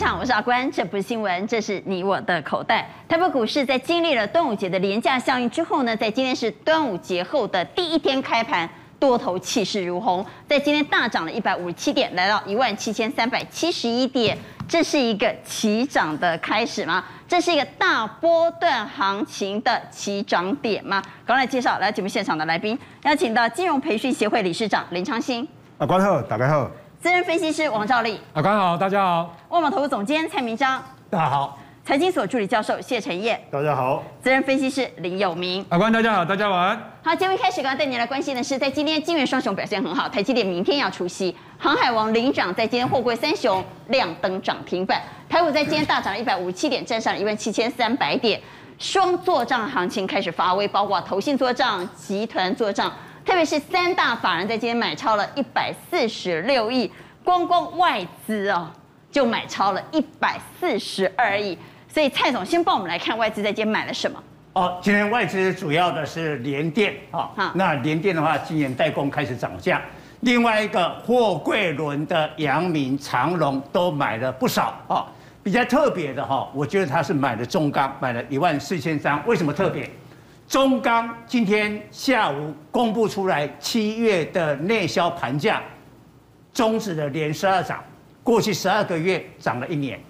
场，我是阿关，这不是新闻，这是你我的口袋。台北股市在经历了端午节的廉价效应之后呢，在今天是端午节后的第一天开盘，多头气势如虹，在今天大涨了一百五十七点，来到一万七千三百七十一点，这是一个起涨的开始吗？这是一个大波段行情的起涨点吗？刚来介绍来节目现场的来宾，邀请到金融培训协会理事长林昌兴。阿关好，大家好。资深分析师王兆立，阿官好，大家好。万宝投资总监蔡明章，大家好。财经所助理教授谢晨彦，大家好。资深分析师林有明，阿官大家好，大家晚安。好，节目一开始，刚刚带您来关心的是，在今天金元双雄表现很好，台积电明天要出息，航海王领涨，在今天货柜三雄亮灯涨停板，台股在今天大涨了一百五十七点，站上了一万七千三百点，双做账行情开始发威，包括投信做账、集团作帐，特别是三大法人在今天买超了一百四十六亿。光光外资哦，就买超了一百四十二亿，所以蔡总先帮我们来看外资在今天买了什么。哦，今天外资主要的是联电啊，哦、那联电的话，今年代工开始涨价。另外一个货柜轮的阳明、长荣都买了不少啊、哦。比较特别的哈，我觉得他是买了中钢，买了一万四千张。为什么特别？中钢今天下午公布出来七月的内销盘价。终止了连十二涨，过去十二个月涨了一年，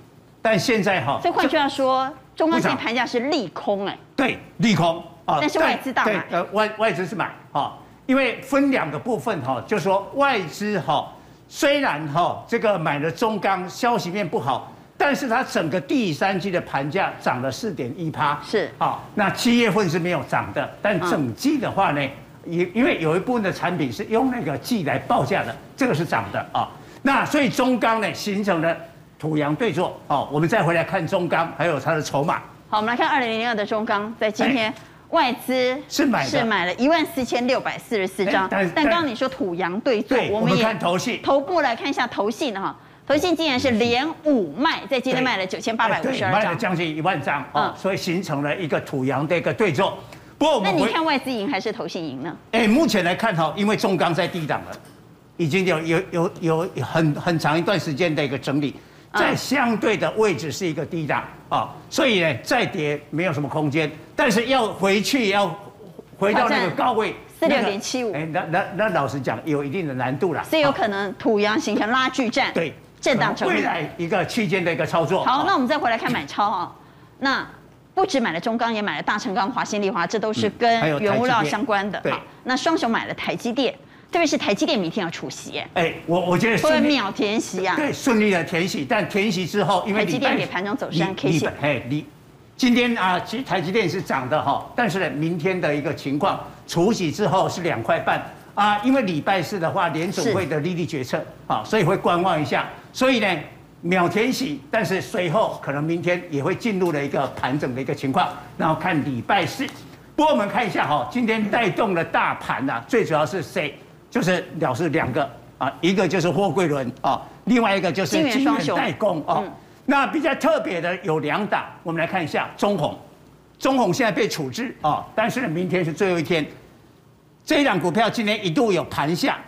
但现在哈，这换句话说，中钢现在盘价是利空哎，对，利空啊，但是外资大买，呃外外资是买哈，因为分两个部分哈，就是说外资哈，虽然哈这个买了中钢，消息面不好，但是它整个第三季的盘价涨了四点一趴，是好，那七月份是没有涨的，但整季的话呢？因因为有一部分的产品是用那个季来报价的，这个是涨的啊。那所以中钢呢形成了土洋对坐哦。我们再回来看中钢，还有它的筹码。好，我们来看二零零二的中钢，在今天外资是买是买了一万四千六百四十四张。但但刚刚你说土洋对坐，我们也看投信，头部来看一下投信哈。投信竟然是连五卖，在今天卖了九千八百五十二张，卖了将近一万张啊。所以形成了一个土洋的一个对做。不过，那你看外资赢还是投信赢呢？哎，目前来看哈，因为中钢在低档了，已经有有有有很很长一段时间的一个整理，在相对的位置是一个低档啊，所以呢再跌没有什么空间，但是要回去要回到那个高位四六点七五，哎，那那那老实讲有一定的难度了，所以有可能土洋形成拉锯战，对，震荡整理，未来一个区间的一个操作。好，那我们再回来看买超啊，那。不止买了中钢，也买了大成钢、华新丽华，这都是跟原物料相关的。嗯、对，那双雄买了台积电，特别是台积电明天要出席。哎，我我觉得会秒填息啊。对，顺利的填息，但填息之后，因为台积电给盘中走山 K 线。哎，你今天啊，其实台积电是涨的哈，但是呢，明天的一个情况，除息之后是两块半啊，因为礼拜四的话，联总会的利率决策啊，所以会观望一下，所以呢。秒填息，但是随后可能明天也会进入了一个盘整的一个情况，然后看礼拜四。不过我们看一下哈，今天带动的大盘呐，最主要是谁？就是了是两个啊，一个就是货柜轮啊，另外一个就是晶圆代工啊。那比较特别的有两档，我们来看一下中红。中红现在被处置啊，但是呢，明天是最后一天。这一档股票今天一度有盘下，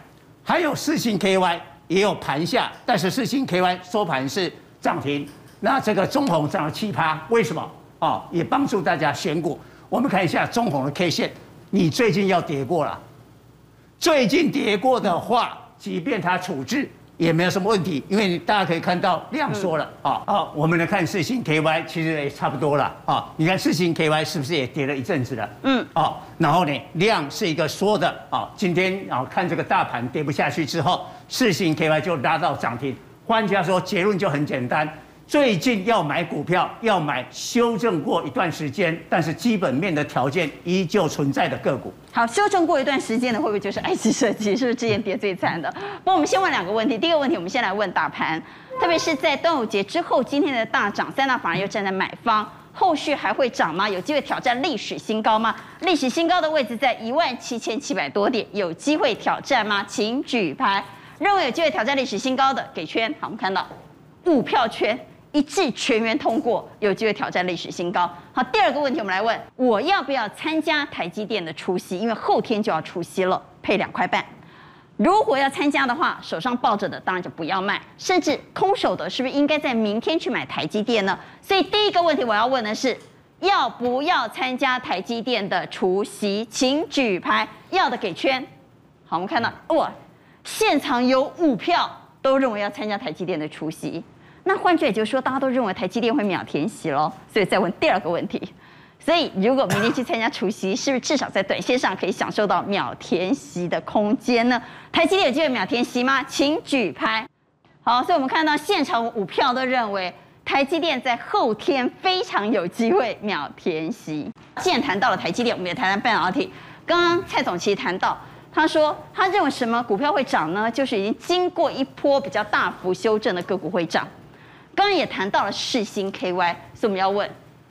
还有四星 KY。也有盘下，但是四星 KY 收盘是涨停。那这个中红涨了七趴，为什么？哦，也帮助大家选股。我们看一下中红的 K 线，你最近要跌过了。最近跌过的话，即便它处置。也没有什么问题，因为大家可以看到量缩了啊。啊，我们来看四星 KY，其实也差不多了啊。你看四星 KY 是不是也跌了一阵子了？嗯。啊，然后呢，量是一个缩的啊。今天啊，看这个大盘跌不下去之后，四星 KY 就拉到涨停。换句话说，结论就很简单。最近要买股票，要买修正过一段时间，但是基本面的条件依旧存在的个股。好，修正过一段时间的会不会就是 IC 设计？是不是之前跌最惨的？那我们先问两个问题。第一个问题，我们先来问大盘，特别是在端午节之后，今天的大涨，三大法人又站在买方，后续还会涨吗？有机会挑战历史新高吗？历史新高的位置在一万七千七百多点，有机会挑战吗？请举牌，认为有机会挑战历史新高的给圈。好，我们看到五票圈。一致全员通过，有机会挑战历史新高。好，第二个问题我们来问：我要不要参加台积电的除夕？因为后天就要除夕了，配两块半。如果要参加的话，手上抱着的当然就不要卖，甚至空手的，是不是应该在明天去买台积电呢？所以第一个问题我要问的是，要不要参加台积电的除夕？请举牌，要的给圈。好，我们看到哇，现场有五票都认为要参加台积电的除夕。那换句也就是说，大家都认为台积电会秒填息喽。所以再问第二个问题。所以，如果明天去参加除夕，是不是至少在短线上可以享受到秒填息的空间呢？台积电有机会秒填息吗？请举牌。好，所以我们看到现场五票都认为台积电在后天非常有机会秒填息。既然谈到了台积电，我们也谈谈半导体。刚刚蔡总其实谈到，他说他认为什么股票会涨呢？就是已经经过一波比较大幅修正的个股会涨。刚刚也谈到了世芯 KY，所以我们要问。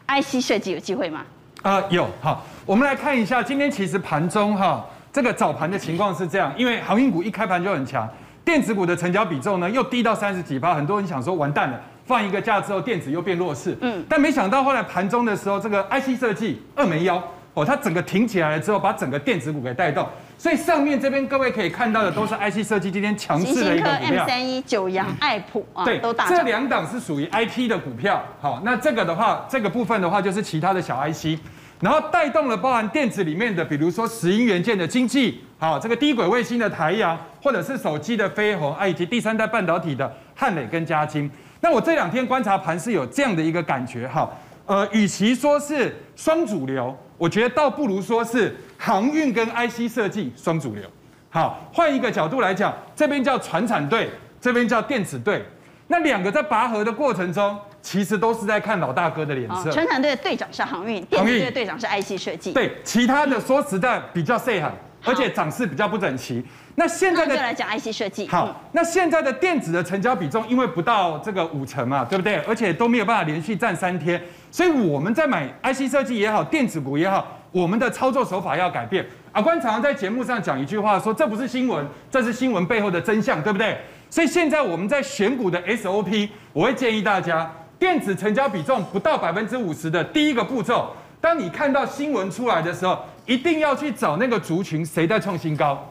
IC 设计有机会吗？啊、呃，有。好，我们来看一下今天其实盘中哈，这个早盘的情况是这样，因为航运股一开盘就很强，电子股的成交比重呢又低到三十几趴，很多人想说完蛋了，放一个假之后电子又变弱势，嗯，但没想到后来盘中的时候，这个 IC 设计二枚腰哦，它整个挺起来了之后，把整个电子股给带动。所以上面这边各位可以看到的都是 IC 设计今天强势的一个股票。M 三一、九阳、爱普啊，对，都大涨。这两档是属于 IP 的股票。好，那这个的话，这个部分的话就是其他的小 IC，然后带动了包含电子里面的，比如说石英元件的经济，好，这个低轨卫星的台阳，或者是手机的飞鸿，以及第三代半导体的汉磊跟嘉晶。那我这两天观察盘是有这样的一个感觉哈，呃，与其说是双主流，我觉得倒不如说是。航运跟 IC 设计双主流，好，换一个角度来讲，这边叫船产队，这边叫电子队，那两个在拔河的过程中，其实都是在看老大哥的脸色。船产队的队长是航运，电子队的队长是 IC 设计。对，其他的说实在比较细狠，而且涨势比较不整齐。那现在的来讲 IC 设计，好，那现在的电子的成交比重，因为不到这个五成嘛，对不对？而且都没有办法连续站三天，所以我们在买 IC 设计也好，电子股也好。我们的操作手法要改变。阿关常常在节目上讲一句话，说这不是新闻，这是新闻背后的真相，对不对？所以现在我们在选股的 SOP，我会建议大家，电子成交比重不到百分之五十的第一个步骤，当你看到新闻出来的时候，一定要去找那个族群谁在创新高，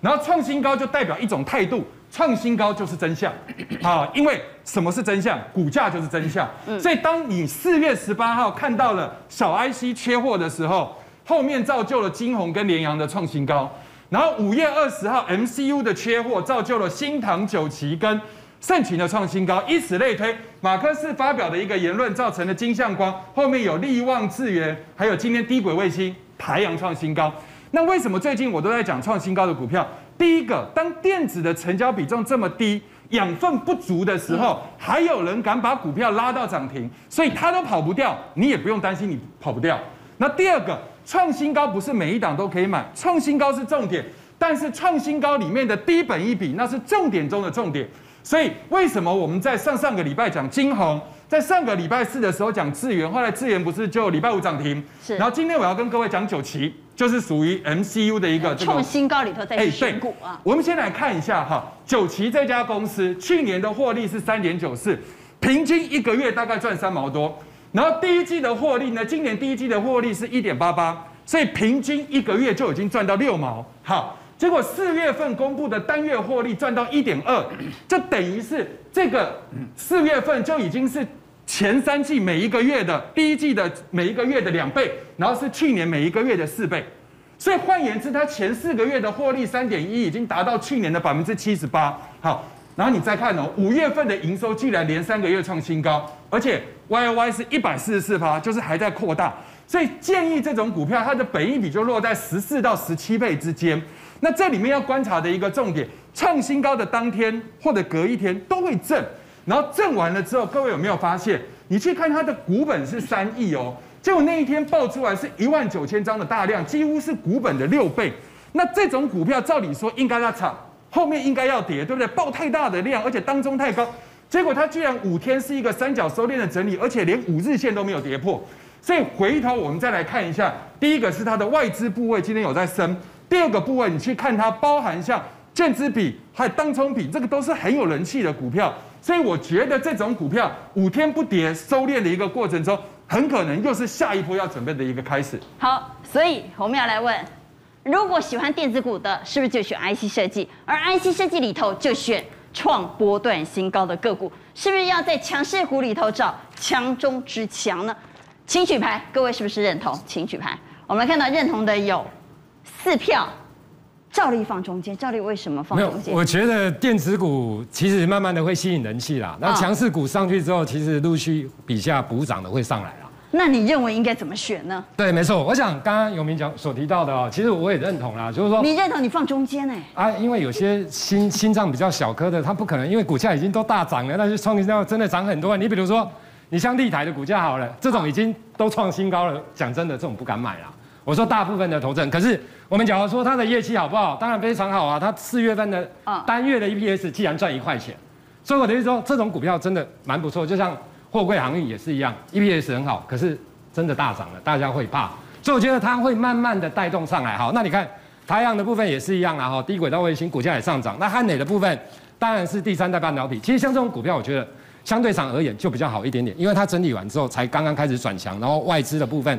然后创新高就代表一种态度，创新高就是真相 啊！因为什么是真相？股价就是真相。所以当你四月十八号看到了小 IC 缺货的时候，后面造就了金宏跟联阳的创新高，然后五月二十号 MCU 的缺货造就了新唐九旗跟盛群的创新高，以此类推。马克思发表的一个言论造成了金相光，后面有力旺智源，还有今天低轨卫星台阳创新高。那为什么最近我都在讲创新高的股票？第一个，当电子的成交比重这么低，养分不足的时候，还有人敢把股票拉到涨停，所以它都跑不掉，你也不用担心你跑不掉。那第二个。创新高不是每一档都可以买，创新高是重点，但是创新高里面的低本一比那是重点中的重点。所以为什么我们在上上个礼拜讲金宏，在上个礼拜四的时候讲智源，后来智源不是就礼拜五涨停？是。然后今天我要跟各位讲九旗，就是属于 MCU 的一个这个创新高里头在选股啊。我们先来看一下哈，九旗这家公司去年的获利是三点九四，平均一个月大概赚三毛多。然后第一季的获利呢，今年第一季的获利是一点八八，所以平均一个月就已经赚到六毛。好，结果四月份公布的单月获利赚到一点二，就等于是这个四月份就已经是前三季每一个月的第一季的每一个月的两倍，然后是去年每一个月的四倍。所以换言之，它前四个月的获利三点一已经达到去年的百分之七十八。好。然后你再看哦，五月份的营收居然连三个月创新高，而且 Y O Y 是一百四十四趴，就是还在扩大，所以建议这种股票它的本益比就落在十四到十七倍之间。那这里面要观察的一个重点，创新高的当天或者隔一天都会震，然后震完了之后，各位有没有发现？你去看它的股本是三亿哦，结果那一天爆出来是一万九千张的大量，几乎是股本的六倍。那这种股票照理说应该要涨。后面应该要跌，对不对？爆太大的量，而且当中太高，结果它居然五天是一个三角收敛的整理，而且连五日线都没有跌破。所以回头我们再来看一下，第一个是它的外资部位今天有在升，第二个部位你去看它包含像券资比还有当冲比，这个都是很有人气的股票。所以我觉得这种股票五天不跌收敛的一个过程中，很可能又是下一波要准备的一个开始。好，所以我们要来问。如果喜欢电子股的，是不是就选 IC 设计？而 IC 设计里头就选创波段新高的个股，是不是要在强势股里头找强中之强呢？请举牌，各位是不是认同？请举牌。我们看到认同的有四票，照例放中间。照例为什么放中间？我觉得电子股其实慢慢的会吸引人气啦。那强势股上去之后，其实陆续比下补涨的会上来啦。那你认为应该怎么选呢？对，没错。我想刚刚永明讲所提到的哦，其实我也认同啦，就是说你认同你放中间哎啊，因为有些心心脏比较小颗的，它不可能因为股价已经都大涨了，那就创新高真的涨很多。你比如说。你像立台的股价好了，这种已经都创新高了，讲真的，这种不敢买了。我说大部分的投资人，可是我们假如说它的业绩好不好？当然非常好啊。它四月份的单月的 EPS 既然赚一块钱，所以我的意思说，这种股票真的蛮不错。就像货柜航运也是一样，EPS 很好，可是真的大涨了，大家会怕。所以我觉得它会慢慢的带动上来。好，那你看台阳的部分也是一样啊。哈，低轨道卫星股价也上涨。那汉磊的部分当然是第三代半导体。其实像这种股票，我觉得。相对上而言就比较好一点点，因为它整理完之后才刚刚开始转强，然后外资的部分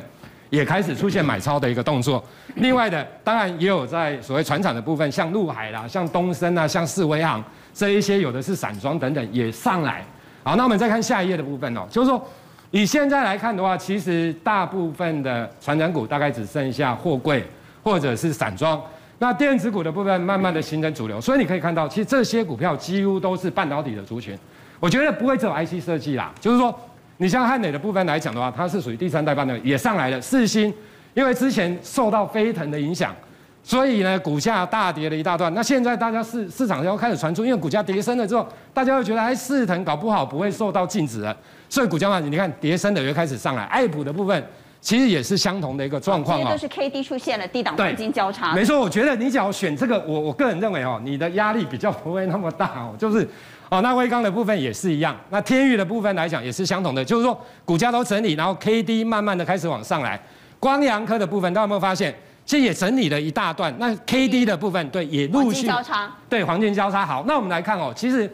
也开始出现买超的一个动作。另外的，当然也有在所谓船厂的部分，像陆海啦、像东森啊、像四维航这一些，有的是散装等等也上来。好，那我们再看下一页的部分哦，就是说以现在来看的话，其实大部分的传产股大概只剩下货柜或者是散装，那电子股的部分慢慢的形成主流，所以你可以看到，其实这些股票几乎都是半导体的族群。我觉得不会只有 IC 设计啦，就是说，你像汉磊的部分来讲的话，它是属于第三代半导体，也上来了。四星，因为之前受到飞腾的影响，所以呢股价大跌了一大段。那现在大家市市场要开始传出，因为股价跌升了之后，大家会觉得哎，四腾搞不好不会受到禁止了，所以股价嘛，你看跌升的又开始上来。爱普的部分其实也是相同的一个状况啊，这都是 K D 出现了低档黄金交叉。没错，我觉得你只要选这个，我我个人认为哦，你的压力比较不会那么大哦，就是。哦，那微刚的部分也是一样，那天域的部分来讲也是相同的，就是说股价都整理，然后 K D 慢慢的开始往上来。光阳科的部分，大家有没有发现，其实也整理了一大段。那 K D 的部分，对，也陆续交叉，对，黄金交叉。好，那我们来看哦，其实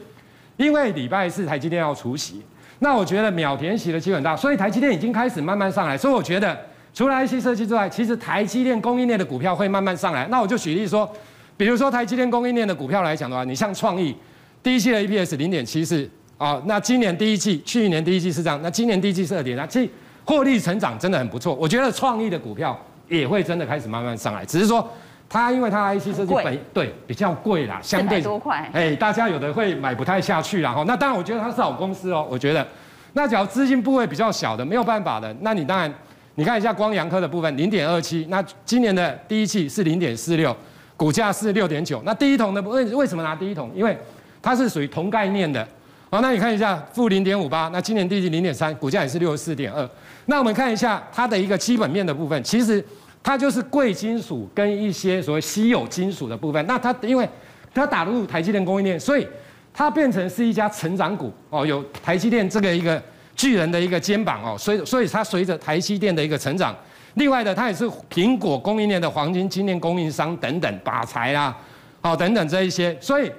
因为礼拜四台积电要除息，那我觉得秒填息的机会很大，所以台积电已经开始慢慢上来。所以我觉得除了 IC 设计之外，其实台积电供应链的股票会慢慢上来。那我就举例说，比如说台积电供应链的股票来讲的话，你像创意。第一季的 EPS 零点七四，啊，那今年第一季，去年第一季是这样，那今年第一季是二点三，其实获利成长真的很不错。我觉得创意的股票也会真的开始慢慢上来，只是说它因为它 IC 设计本对比较贵啦，相对多块，哎，大家有的会买不太下去啦。哈。那当然，我觉得它是好公司哦。我觉得，那只要资金部位比较小的，没有办法的，那你当然你看一下光阳科的部分零点二七，那今年的第一季是零点四六，股价是六点九。那第一桶的为为什么拿第一桶？因为它是属于同概念的，好，那你看一下负零点五八，那今年第一季零点三，股价也是六十四点二。那我们看一下它的一个基本面的部分，其实它就是贵金属跟一些所谓稀有金属的部分。那它因为它打入台积电供应链，所以它变成是一家成长股哦，有台积电这个一个巨人的一个肩膀哦，所以所以它随着台积电的一个成长，另外的它也是苹果供应链的黄金晶片供应商等等，把材啦，好等等这一些，所以。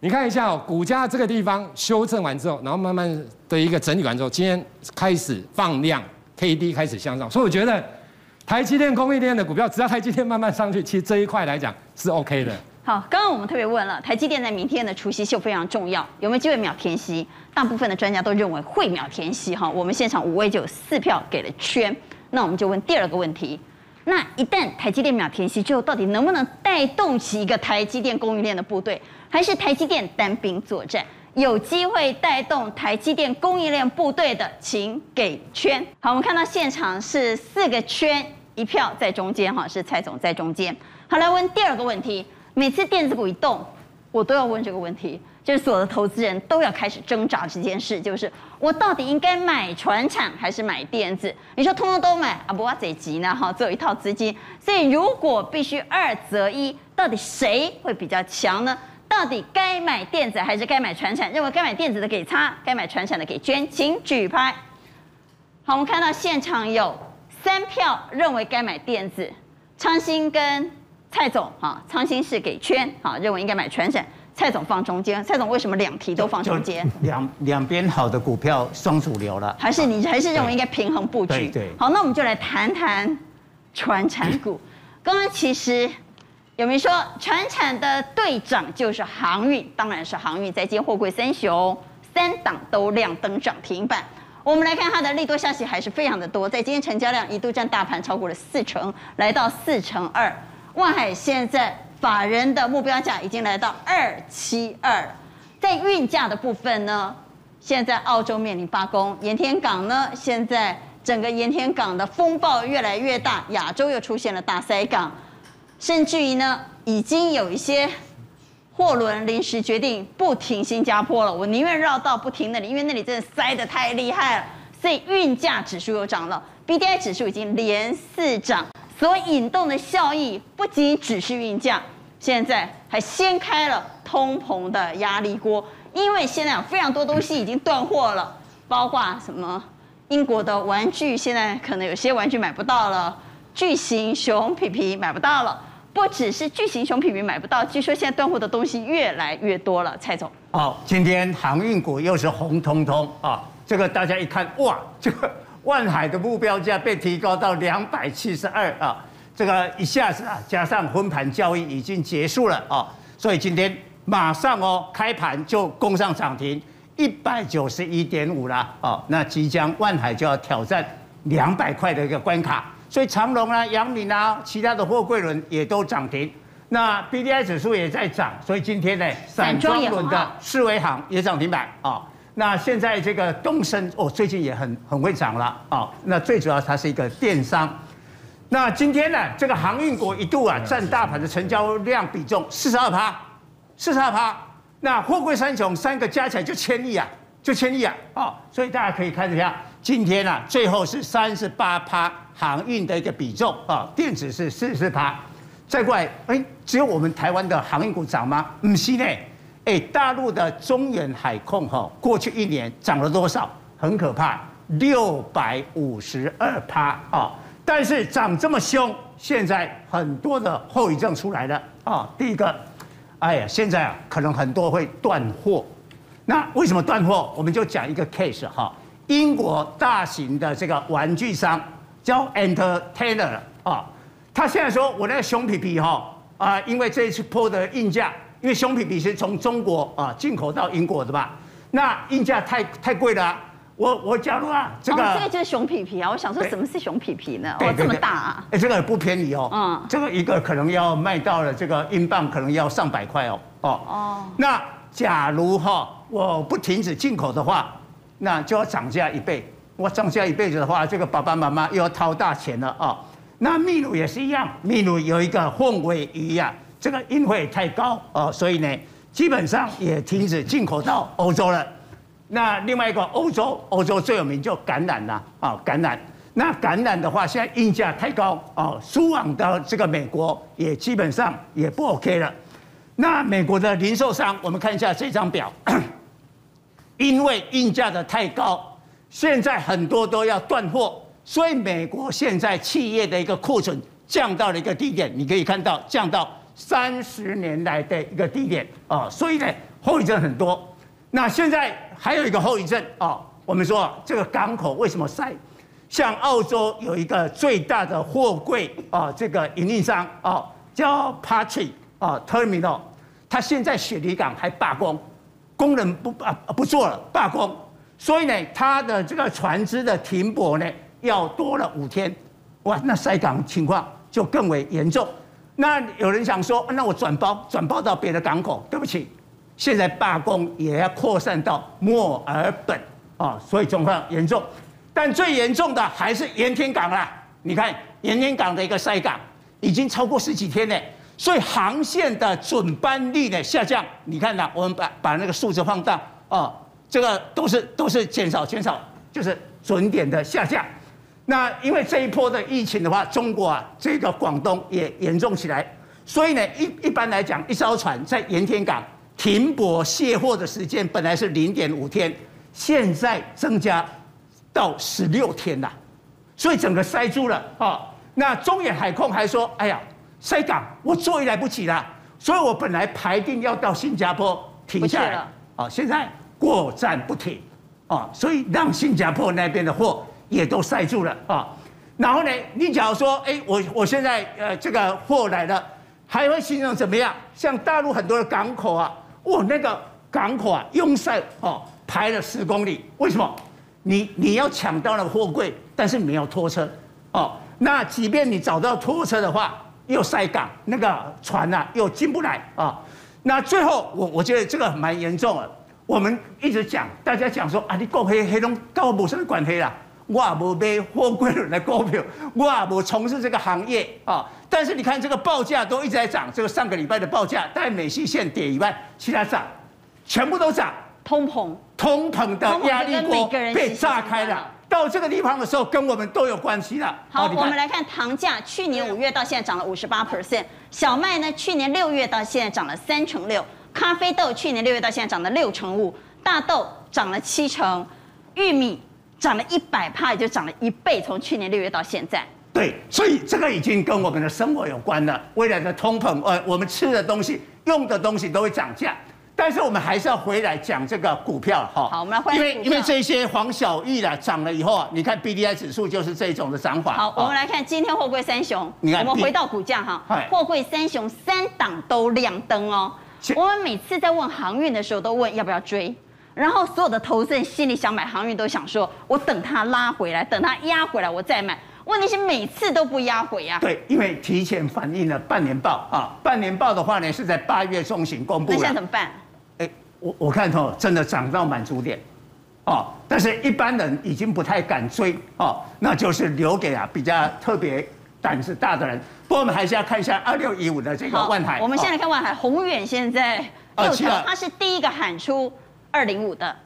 你看一下哦，股价这个地方修正完之后，然后慢慢的一个整理完之后，今天开始放量，K D 开始向上，所以我觉得台积电供应链的股票，只要台积电慢慢上去，其实这一块来讲是 OK 的。好，刚刚我们特别问了，台积电在明天的除夕秀非常重要，有没有机会秒填息？大部分的专家都认为会秒填息哈。我们现场五位就有四票给了圈，那我们就问第二个问题，那一旦台积电秒填息之后，到底能不能带动起一个台积电供应链的部队？还是台积电单兵作战，有机会带动台积电供应链部队的，请给圈。好，我们看到现场是四个圈，一票在中间，哈，是蔡总在中间。好，来问第二个问题。每次电子股一动，我都要问这个问题，就是所有的投资人都要开始挣扎这件事，就是我到底应该买船产还是买电子？你说通通都买啊，不哇贼急呢？哈，只有一套资金，所以如果必须二择一，到底谁会比较强呢？到底该买电子还是该买船产？认为该买电子的给叉，该买船产的给捐，请举牌。好，我们看到现场有三票认为该买电子，昌兴跟蔡总，哈，昌兴是给圈，哈，认为应该买传产，蔡总放中间。蔡总为什么两题都放中间？两两边好的股票双主流了。还是你还是认为应该平衡布局？对对。好，那我们就来谈谈传产股。刚刚其实。有没有说传产的队长就是航运？当然是航运。在今天货柜三雄三档都亮灯涨停板。我们来看它的利多消息还是非常的多，在今天成交量一度占大盘超过了四成，来到四成二。万海现在法人的目标价已经来到二七二。在运价的部分呢，现在澳洲面临罢工，盐田港呢，现在整个盐田港的风暴越来越大，亚洲又出现了大塞港，甚至于呢，已经有一些货轮临时决定不停新加坡了，我宁愿绕道不停那里，因为那里真的塞得太厉害了，所以运价指数又涨了，BDI 指数已经连四涨，所引动的效益不仅只是运价。现在还掀开了通膨的压力锅，因为现在有非常多东西已经断货了，包括什么英国的玩具，现在可能有些玩具买不到了，巨型熊皮皮买不到了，不只是巨型熊皮皮买不到，据说现在断货的东西越来越多了。蔡总，好，今天航运股又是红彤彤啊，这个大家一看，哇，这个万海的目标价被提高到两百七十二啊。这个一下子啊，加上分盘交易已经结束了啊、所以今天马上哦开盘就攻上涨停一百九十一点五了哦，那即将万海就要挑战两百块的一个关卡，所以长隆啊、阳明啊、其他的货柜轮也都涨停，那 B D I 指数也在涨，所以今天呢，散装轮的四维行也涨停板。啊、哦，那现在这个东升哦最近也很很会涨了。啊、哦，那最主要它是一个电商。那今天呢，这个航运股一度啊占大盘的成交量比重四十二趴，四十二趴。那货柜三雄三个加起来就千亿啊，就千亿啊，哦，所以大家可以看一下，今天啊最后是三十八趴航运的一个比重啊，电子是四十趴。再过来，哎，只有我们台湾的航运股涨吗？不是呢，哎，大陆的中远海控哈，过去一年涨了多少？很可怕，六百五十二趴啊。但是涨这么凶，现在很多的后遗症出来了啊、第一个，哎呀，现在啊，可能很多会断货。那为什么断货？我们就讲一个 case 哈。英国大型的这个玩具商叫 Entertainer 啊、哦，他现在说我那个熊皮皮哈啊，因为这一次破的硬价，因为熊皮皮是从中国啊进口到英国的吧，那硬价太太贵了。我我假如啊，这个、哦、这个就是熊皮皮啊，我想说什么是熊皮皮呢？哦，这么大啊！哎，这个也不便宜哦。嗯，这个一个可能要卖到了这个英镑，可能要上百块哦。哦哦。那假如哈，我不停止进口的话，那就要涨价一倍。我涨价一辈子的话，这个爸爸妈妈又要掏大钱了啊、哦。那秘鲁也是一样，秘鲁有一个凤尾鱼呀、啊，这个运费太高哦，所以呢，基本上也停止进口到欧洲了。那另外一个欧洲，欧洲最有名就橄榄啦，啊，橄榄。那橄榄的话，现在运价太高，哦，输往到这个美国也基本上也不 OK 了。那美国的零售商，我们看一下这张表，因为运价的太高，现在很多都要断货，所以美国现在企业的一个库存降到了一个低点，你可以看到降到三十年来的一个低点，啊，所以呢，后遗症很多。那现在还有一个后遗症啊，我们说这个港口为什么塞？像澳洲有一个最大的货柜啊，这个营运商啊，叫 Patrick 啊 Terminal，他现在雪梨港还罢工，工人不啊不做了罢工，所以呢，他的这个船只的停泊呢要多了五天，哇，那塞港情况就更为严重。那有人想说，那我转包转包到别的港口，对不起。现在罢工也要扩散到墨尔本啊，所以状况严重。但最严重的还是盐田港啦。你看盐田港的一个塞港已经超过十几天了，所以航线的准班率呢下降。你看呐，我们把把那个数字放大啊，这个都是都是减少减少，就是准点的下降。那因为这一波的疫情的话，中国啊这个广东也严重起来，所以呢一一般来讲，一艘船在盐田港。停泊卸货的时间本来是零点五天，现在增加到十六天了，所以整个塞住了啊。那中远海控还说：“哎呀，塞港我坐也来不及了，所以我本来排定要到新加坡停下来了啊，现在过站不停啊，所以让新加坡那边的货也都塞住了啊。然后呢，你假如说，哎，我我现在呃这个货来了。”还会形容怎么样？像大陆很多的港口啊，哇，那个港口啊，拥塞哦，排了十公里，为什么？你你要抢到了货柜，但是没有拖车哦。那即便你找到拖车的话，又塞港，那个船啊又进不来啊、那最后我我觉得这个蛮严重的。我们一直讲，大家讲说啊，你讲黑黑龙跟我没什么关系啦。我也没买货柜轮的股票，我也没从事这个行业啊、哦。但是你看这个报价都一直在涨，这个上个礼拜的报价，但美西线跌以外，其他涨，全部都涨。通膨，通膨的压力锅被炸开了。到这个地方的时候，跟我们都有关系了。好，我们来看糖价，去年五月到现在涨了五十八 percent。小麦呢，去年六月到现在涨了三成六。咖啡豆去年六月到现在涨了六成五。大豆涨了七成。玉米涨了一百帕，也就涨了一倍，从去年六月到现在。对，所以这个已经跟我们的生活有关了。未来的通膨，呃，我们吃的东西、用的东西都会涨价。但是我们还是要回来讲这个股票哈。好，我们来回来。因为因为这些黄小玉啦涨了以后啊，你看 B D I 指数就是这种的涨法。好，我们来看今天货柜三雄。你看，我们回到股价哈。货柜三雄三档都亮灯哦。我们每次在问航运的时候，都问要不要追，然后所有的投资人心里想买航运，都想说我等它拉回来，等它压回来，我再买。问题是每次都不压回啊。对，因为提前反映了半年报啊，半年报的话呢是在八月中旬公布。那现在怎么办？我我看哦，真的涨到满足点，哦，但是一般人已经不太敢追哦，那就是留给啊比较特别胆子大的人。不过我们还是要看一下二六一五的这个万海。我们现在看万海，宏远现在六条，他是第一个喊出二零五的，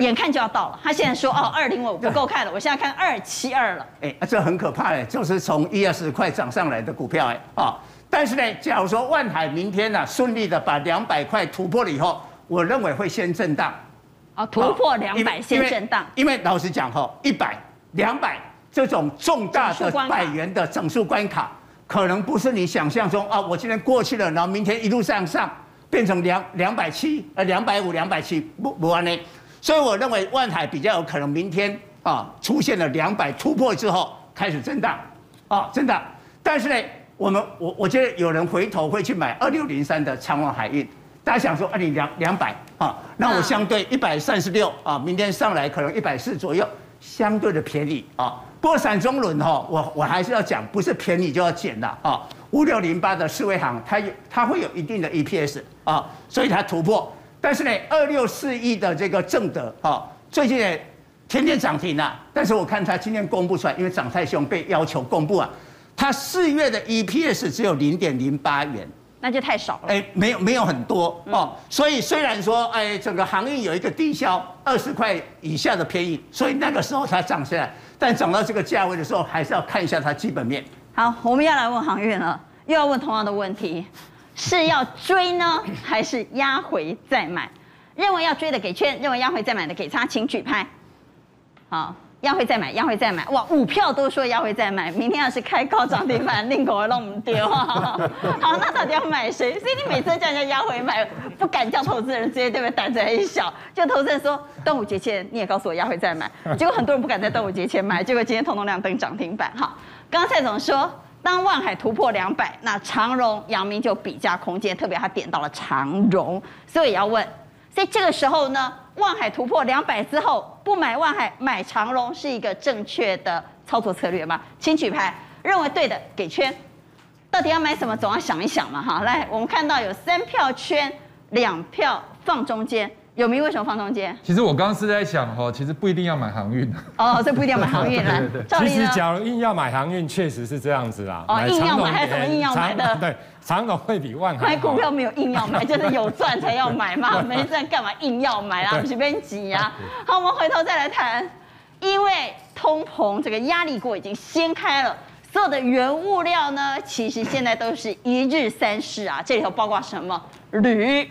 眼看就要到了，他现在说哦二零五不够看了，我现在看二七二了。哎，这很可怕哎，就是从一二十块涨上来的股票哎，啊，但是呢，假如说万海明天呢顺利的把两百块突破了以后。我认为会先震荡，啊，突破两百先震荡。因为老实讲哈，一百、两百这种重大的百元的整数关卡，可能不是你想象中啊。我今天过去了，然后明天一路向上，变成两两百七，呃，两百五、两百七，不不完呢。所以我认为万海比较有可能明天啊出现了两百突破之后开始震荡，啊，震荡。但是呢，我们我我觉得有人回头会去买二六零三的长荣海运。大家想说，啊，你两两百啊，那我相对一百三十六啊，明天上来可能一百四左右，相对的便宜啊。不过散中轮哈，我我还是要讲，不是便宜就要捡的啊。五六零八的世威行，它有它会有一定的 EPS 啊，所以它突破。但是呢，二六四一的这个正德啊，最近呢天天涨停了，但是我看它今天公布出来，因为涨太凶，被要求公布啊，它四月的 EPS 只有零点零八元。那就太少了。哎，没有没有很多哦，所以虽然说哎，整个行业有一个低消二十块以下的便宜，所以那个时候才涨起来，但涨到这个价位的时候，还是要看一下它基本面。好，我们要来问航运了，又要问同样的问题，是要追呢，还是压回再买？认为要追的给圈，认为压回再买的给叉，请举牌。好。压回再买，压回再买，哇！五票都说压回再买。明天要是开高涨停板，宁可让我们丢。好，那到底要买谁？所以你每次叫人家压回买，不敢叫投资人直接对不对？胆子很小。就投资人说端午节前你也告诉我压回再买，结果很多人不敢在端午节前买，结果今天通通亮灯涨停板。好，刚刚蔡总说，当万海突破两百，那长荣、阳明就比价空间，特别他点到了长荣，所以也要问。在这个时候呢，望海突破两百之后，不买望海买长荣是一个正确的操作策略吗？请举牌，认为对的给圈。到底要买什么，总要想一想嘛，哈。来，我们看到有三票圈，两票放中间。有没有为什么放中间？其实我刚刚是在想哈，其实不一定要买航运。哦，这不一定要买航运 来。其实假如硬要买航运，确实是这样子啦。哦，硬要买还有什么硬要买的？对，长荣会比万海。买股票没有硬要买，就是有赚才要买嘛，没赚干嘛硬要买啊？随便挤呀。好，我们回头再来谈，因为通膨这个压力锅已经掀开了，所有的原物料呢，其实现在都是一日三市啊，这里头包括什么？铝、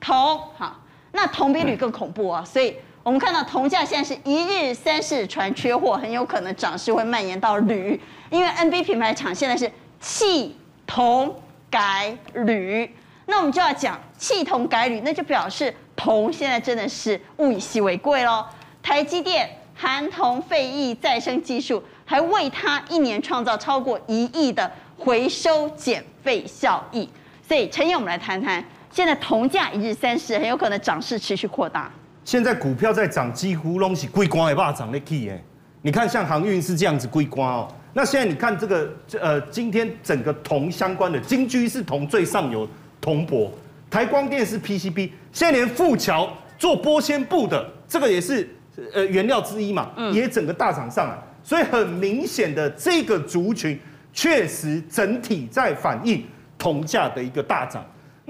铜，好。那铜比铝更恐怖啊，所以我们看到铜价现在是一日三市传缺货，很有可能涨势会蔓延到铝，因为 NB 品牌厂现在是弃铜改铝，那我们就要讲弃铜改铝，那就表示铜现在真的是物以稀为贵喽。台积电含铜废液再生技术还为它一年创造超过一亿的回收减费效益。所以陈毅，我们来谈谈，现在铜价一日三十，很有可能涨势持续扩大。现在股票在涨，几乎拢是龟光也罢涨的 key 哎。你看，像航运是这样子龟光哦。那现在你看这个，呃，今天整个铜相关的，金居是铜最上游铜箔，台光电是 PCB，现在连富桥做玻纤布的，这个也是呃原料之一嘛，也整个大涨上来。所以很明显的，这个族群确实整体在反映铜价的一个大涨。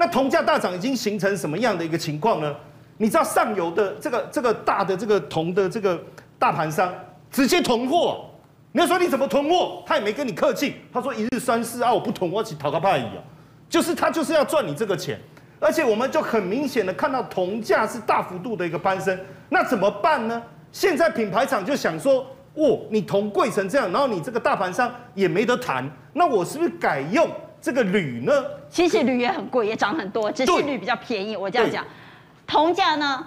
那铜价大涨已经形成什么样的一个情况呢？你知道上游的这个这个大的这个铜的这个大盘商直接囤货。你要说你怎么囤货，他也没跟你客气。他说一日三市啊，我不囤，我去讨个派啊，就是他就是要赚你这个钱。而且我们就很明显的看到铜价是大幅度的一个攀升，那怎么办呢？现在品牌厂就想说，哦，你铜贵成这样，然后你这个大盘商也没得谈，那我是不是改用这个铝呢？其实铝也很贵，也涨很多，只是铝比较便宜。我这样讲，铜价呢，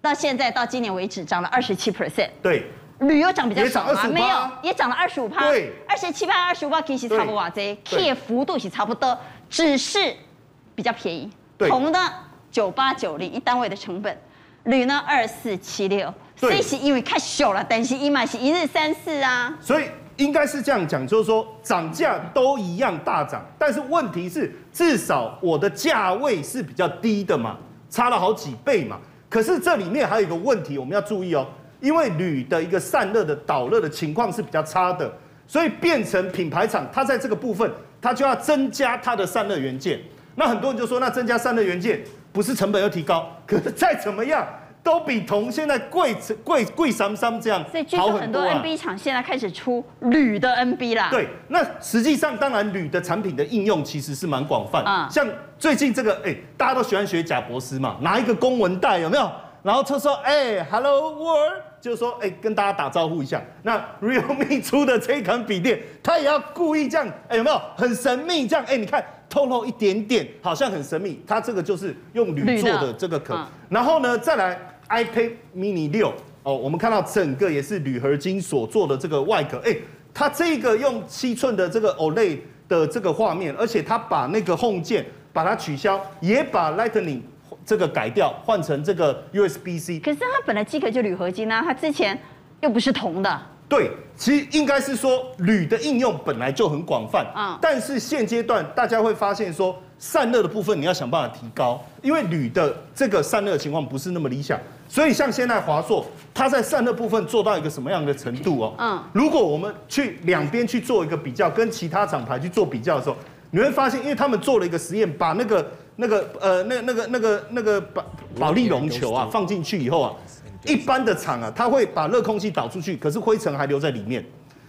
到现在到今年为止涨了二十七 percent。对。铝又涨比较少吗？没有，也涨了二十五趴。对，二十七趴、二十五趴其实差不多，这 K 幅度是差不多，只是比较便宜。铜的九八九零一单位的成本，铝呢二四七六，所以是因为太小了，但是一买是一日三市啊。所以应该是这样讲，就是说涨价都一样大涨，但是问题是至少我的价位是比较低的嘛，差了好几倍嘛。可是这里面还有一个问题，我们要注意哦。因为铝的一个散热的导热的情况是比较差的，所以变成品牌厂，它在这个部分，它就要增加它的散热元件。那很多人就说，那增加散热元件不是成本又提高？可是再怎么样，都比铜现在贵贵贵三三这样好很多啊。所以据说很多 NB 厂现在开始出铝的 NB 啦。对，那实际上当然铝的产品的应用其实是蛮广泛。啊，像最近这个，哎，大家都喜欢学贾博斯嘛，拿一个公文袋有没有？然后他说，哎，Hello World。就是说，哎，跟大家打招呼一下。那 Realme 出的这一款笔电，它也要故意这样，哎，有没有很神秘这样？哎，你看透露一点点，好像很神秘。它这个就是用铝做的这个壳。然后呢，再来 iPad Mini 六哦，我们看到整个也是铝合金所做的这个外壳。哎，它这个用七寸的这个 OLED 的这个画面，而且它把那个 Home 键把它取消，也把 Lightning。这个改掉，换成这个 USB-C。可是它本来机壳就铝合金啊，它之前又不是铜的。对，其实应该是说铝的应用本来就很广泛啊。但是现阶段大家会发现说，散热的部分你要想办法提高，因为铝的这个散热情况不是那么理想。所以像现在华硕，它在散热部分做到一个什么样的程度哦？嗯。如果我们去两边去做一个比较，跟其他厂牌去做比较的时候，你会发现，因为他们做了一个实验，把那个。那个呃，那那个那个那个保保利龙球啊，放进去以后啊，一般的厂啊，它会把热空气导出去，可是灰尘还留在里面。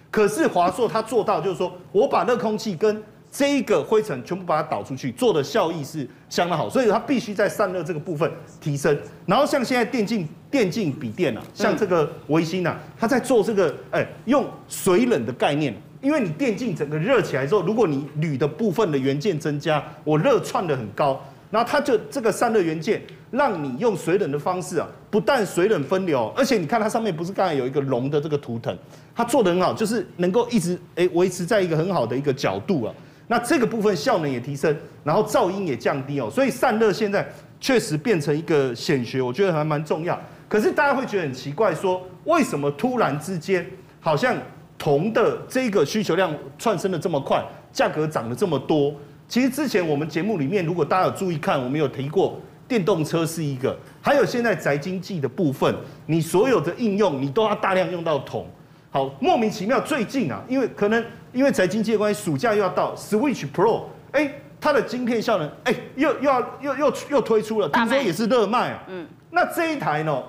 可是华硕它做到就是说，我把热空气跟这一个灰尘全部把它导出去，做的效益是相当好，所以它必须在散热这个部分提升。然后像现在电竞电竞笔电啊，像这个微星啊，它在做这个哎用水冷的概念。因为你电竞整个热起来之后，如果你铝的部分的元件增加，我热窜的很高，然后它就这个散热元件让你用水冷的方式啊，不但水冷分流，而且你看它上面不是刚才有一个龙的这个图腾，它做得很好，就是能够一直诶维持在一个很好的一个角度啊，那这个部分效能也提升，然后噪音也降低哦，所以散热现在确实变成一个显学，我觉得还蛮重要。可是大家会觉得很奇怪，说为什么突然之间好像？铜的这个需求量窜升的这么快，价格涨了这么多。其实之前我们节目里面，如果大家有注意看，我们有提过电动车是一个，还有现在宅经济的部分，你所有的应用你都要大量用到铜。好，莫名其妙，最近啊，因为可能因为财经济的关系，暑假又要到，Switch Pro，哎，它的晶片效能，哎，又又要又又又推出了，听说也是热卖啊。嗯，那这一台呢？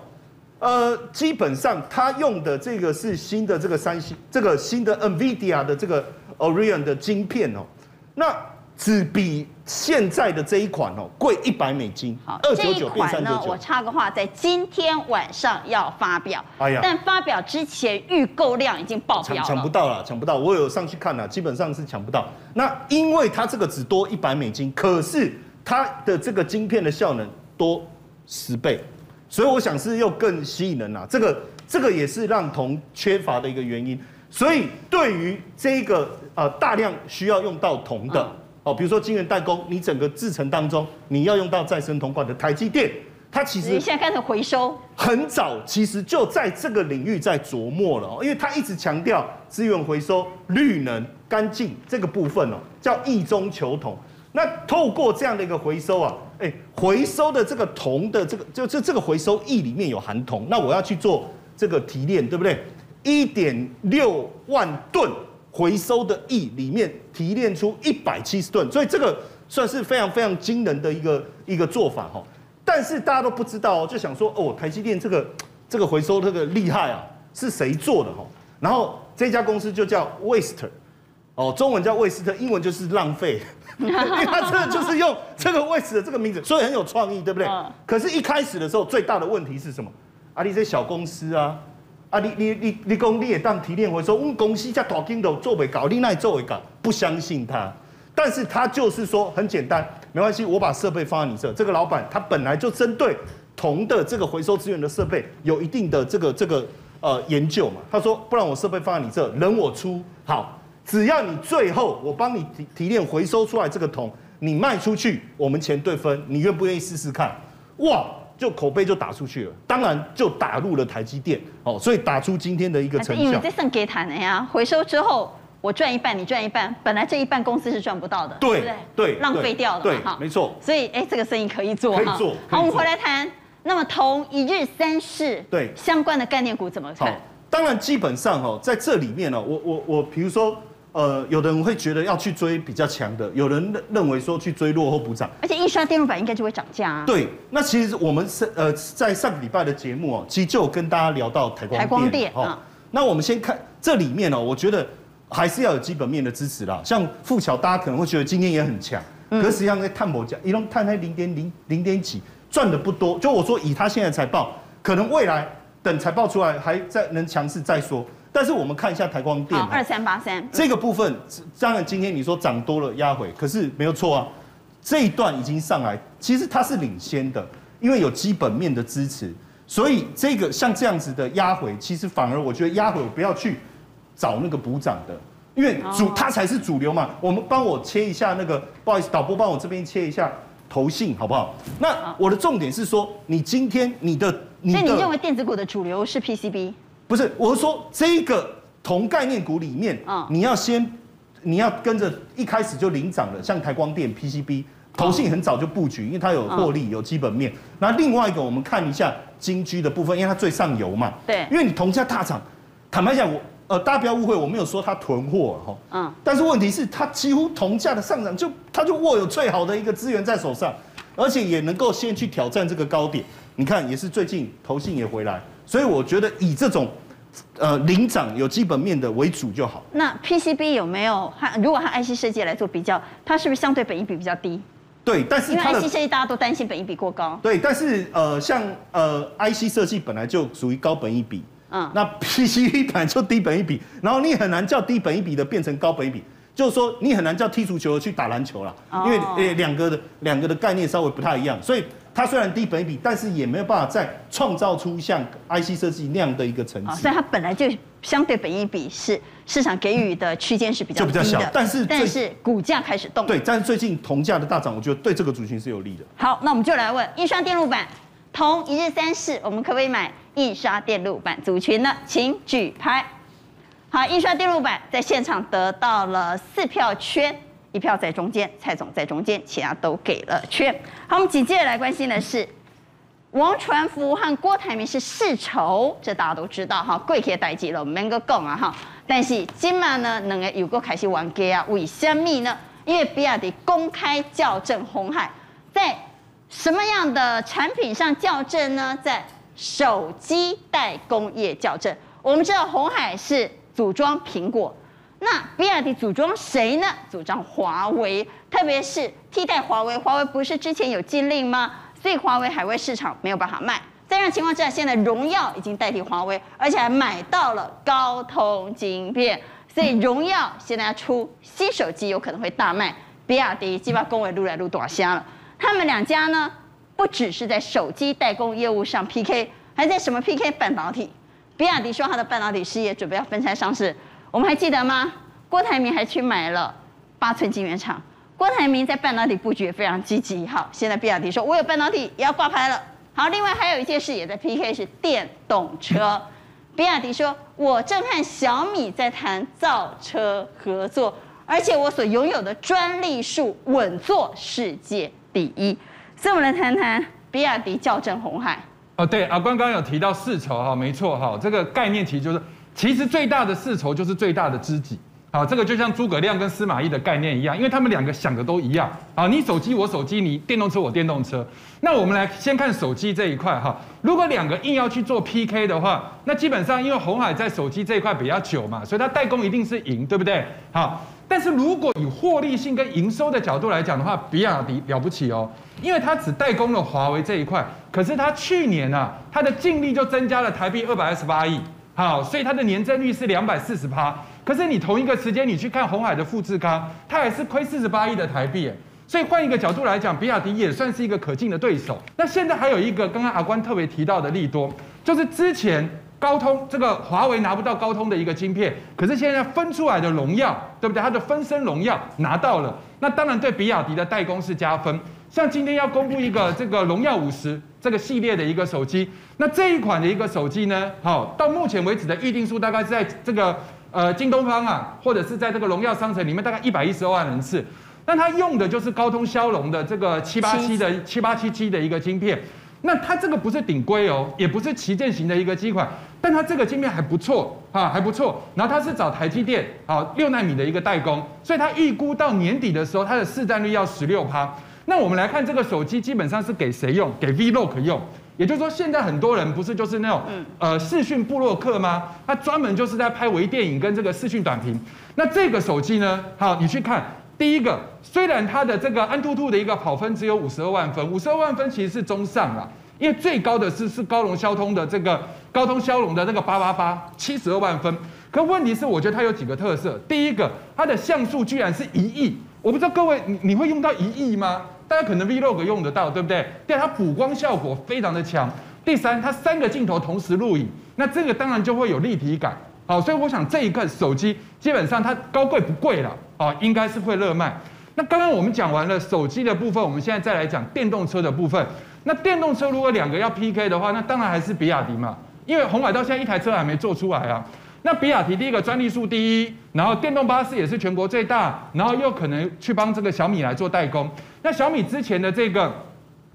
呃，基本上它用的这个是新的这个三星，这个新的 NVIDIA 的这个 Orion 的晶片哦，那只比现在的这一款哦贵一百美金，好，二九九变三九九。我插个话，在今天晚上要发表，哎呀，但发表之前预购量已经爆表了，抢不到了，抢不到，我有上去看了，基本上是抢不到。那因为它这个只多一百美金，可是它的这个晶片的效能多十倍。所以我想是又更吸引人呐，这个这个也是让铜缺乏的一个原因。所以对于这个呃大量需要用到铜的哦，比如说晶圆代工，你整个制程当中你要用到再生铜管的台积电，它其实你现在开始回收，很早其实就在这个领域在琢磨了哦，因为它一直强调资源回收、绿能、干净这个部分哦，叫异中求铜。那透过这样的一个回收啊，哎，回收的这个铜的这个就就这个回收液里面有含铜，那我要去做这个提炼，对不对？一点六万吨回收的液里面提炼出一百七十吨，所以这个算是非常非常惊人的一个一个做法哈。但是大家都不知道哦，就想说哦，台积电这个这个回收这个厉害啊，是谁做的哈？然后这家公司就叫 Waste，哦，中文叫魏斯特，英文就是浪费。因为他这就是用这个 waste 的这个名字，所以很有创意，对不对？可是，一开始的时候，最大的问题是什么？啊，你这小公司啊，啊，你你你你讲你也当提炼回收，我们公司叫大金都做不搞，你那做不搞，不相信他。但是他就是说很简单，没关系，我把设备放在你这。这个老板他本来就针对铜的这个回收资源的设备有一定的这个这个呃研究嘛。他说，不然我设备放在你这，人我出好。只要你最后我帮你提提炼回收出来这个铜，你卖出去，我们钱对分，你愿不愿意试试看？哇，就口碑就打出去了，当然就打入了台积电哦，所以打出今天的一个成效。因为这算给谈的呀，回收之后我赚一半，你赚一半，本来这一半公司是赚不到的，对对对，浪费掉了，对，没错。所以哎，这个生意可以做，可以做。好，我们回来谈，那么同一日三市对相关的概念股怎么看？当然基本上哦，在这里面呢，我我我，比如说。呃，有的人会觉得要去追比较强的，有人认认为说去追落后补涨，而且印刷电路板应该就会涨价啊。对，那其实我们是呃在上个礼拜的节目哦，其实就有跟大家聊到台光电。台光电哦，那我们先看这里面哦，我觉得还是要有基本面的支持啦。像富桥，大家可能会觉得今天也很强，可是实际上在碳博价，一共碳在零点零零点几，赚的不多。就我说以他现在财报，可能未来等财报出来还在能强势再说。但是我们看一下台光电，二三八三这个部分，当然今天你说涨多了压回，可是没有错啊，这一段已经上来，其实它是领先的，因为有基本面的支持，所以这个像这样子的压回，其实反而我觉得压回我不要去找那个补涨的，因为主它才是主流嘛。我们帮我切一下那个，不好意思，导播帮我这边切一下投信好不好？那我的重点是说，你今天你的，你的，所以你认为电子股的主流是 PCB？不是，我是说这个同概念股里面，你要先，你要跟着一开始就领涨的，像台光电、PCB，投信很早就布局，因为它有获利、有基本面。那另外一个，我们看一下金居的部分，因为它最上游嘛。对。因为你铜价大涨，坦白讲，我呃大家不要误会，我没有说它囤货哈。嗯。但是问题是，它几乎铜价的上涨，就它就握有最好的一个资源在手上，而且也能够先去挑战这个高点。你看，也是最近投信也回来，所以我觉得以这种。呃，领涨有基本面的为主就好。那 PCB 有没有？和如果它 IC 设计来做比较，它是不是相对本益比比较低？对，但是因为 IC 设计大家都担心本益比过高。对，但是呃，像呃 IC 设计本来就属于高本益比，嗯，那 PCB 本来就低本益比，然后你很难叫低本益比的变成高本益比，就是说你很难叫踢足球的去打篮球了，因为呃两个的两个的概念稍微不太一样，所以。它虽然低本益比，但是也没有办法再创造出像 IC 设计那样的一个成绩。所以它本来就相对本益比是市场给予的区间是比较低的，就比较小。但是但是股价开始动。对，但是最近铜价的大涨，我觉得对这个族群是有利的。好，那我们就来问印刷电路板，铜一日三市，我们可不可以买印刷电路板族群呢？请举牌。好，印刷电路板在现场得到了四票圈。一票在中间，蔡总在中间，其他都给了圈。好，我们紧接着来关心的是王传福和郭台铭是世仇，这大家都知道哈。过去代志了，免阁讲啊哈。但是今晚呢，两个又阁开始冤家啊？为什么呢？因为比亚迪公开校正红海，在什么样的产品上校正呢？在手机代工业校正。我们知道红海是组装苹果。那比亚迪组装谁呢？组装华为，特别是替代华为。华为不是之前有禁令吗？所以华为海外市场没有办法卖。在这样情况之下，现在荣耀已经代替华为，而且还买到了高通晶片，所以荣耀现在要出新手机有可能会大卖。比亚迪基本上工位撸来撸大虾了。他们两家呢，不只是在手机代工业务上 PK，还在什么 PK 半导体？比亚迪说他的半导体事业准备要分拆上市。我们还记得吗？郭台铭还去买了八寸晶圆厂。郭台铭在半导体布局也非常积极。好，现在比亚迪说，我有半导体也要挂牌了。好，另外还有一件事也在 PK 是电动车。比亚迪说，我正和小米在谈造车合作，而且我所拥有的专利数稳坐世界第一。所以我们来谈谈比亚迪校正红海。哦，对，阿关刚刚有提到世仇哈，没错哈，这个概念其实就是，其实最大的世仇就是最大的知己。好，这个就像诸葛亮跟司马懿的概念一样，因为他们两个想的都一样。好，你手机我手机，你电动车我电动车。那我们来先看手机这一块哈，如果两个硬要去做 PK 的话，那基本上因为红海在手机这一块比较久嘛，所以它代工一定是赢，对不对？好，但是如果以获利性跟营收的角度来讲的话，比亚迪了不起哦，因为它只代工了华为这一块，可是它去年啊，它的净利就增加了台币二百二十八亿，好，所以它的年增率是两百四十趴。可是你同一个时间，你去看鸿海的富士康，它还是亏四十八亿的台币，所以换一个角度来讲，比亚迪也算是一个可敬的对手。那现在还有一个刚刚阿关特别提到的利多，就是之前高通这个华为拿不到高通的一个晶片，可是现在分出来的荣耀，对不对？它的分身荣耀拿到了，那当然对比亚迪的代工是加分。像今天要公布一个 这个荣耀五十这个系列的一个手机，那这一款的一个手机呢，好，到目前为止的预定数大概是在这个。呃，京东方啊，或者是在这个荣耀商城里面，大概一百一十二万人次，那它用的就是高通骁龙的这个七八七的七八七七的一个晶片，那它这个不是顶规哦，也不是旗舰型的一个机款，但它这个晶片还不错啊，还不错。然后它是找台积电啊六纳米的一个代工，所以它预估到年底的时候，它的市占率要十六趴。那我们来看这个手机，基本上是给谁用？给 Vlog 用。也就是说，现在很多人不是就是那种呃视讯部落客吗？他专门就是在拍微电影跟这个视讯短评。那这个手机呢？好，你去看第一个，虽然它的这个安兔兔的一个跑分只有五十二万分，五十二万分其实是中上啦，因为最高的是是高龙骁通的这个高通骁龙的那个八八八七十二万分。可问题是，我觉得它有几个特色。第一个，它的像素居然是一亿，我不知道各位你你会用到一亿吗？大家可能 Vlog 用得到，对不对？第二，它补光效果非常的强。第三，它三个镜头同时录影，那这个当然就会有立体感。好，所以我想这一个手机基本上它高贵不贵了，啊，应该是会热卖。那刚刚我们讲完了手机的部分，我们现在再来讲电动车的部分。那电动车如果两个要 PK 的话，那当然还是比亚迪嘛，因为红海到现在一台车还没做出来啊。那比亚迪第一个专利数第一，然后电动巴士也是全国最大，然后又可能去帮这个小米来做代工。那小米之前的这个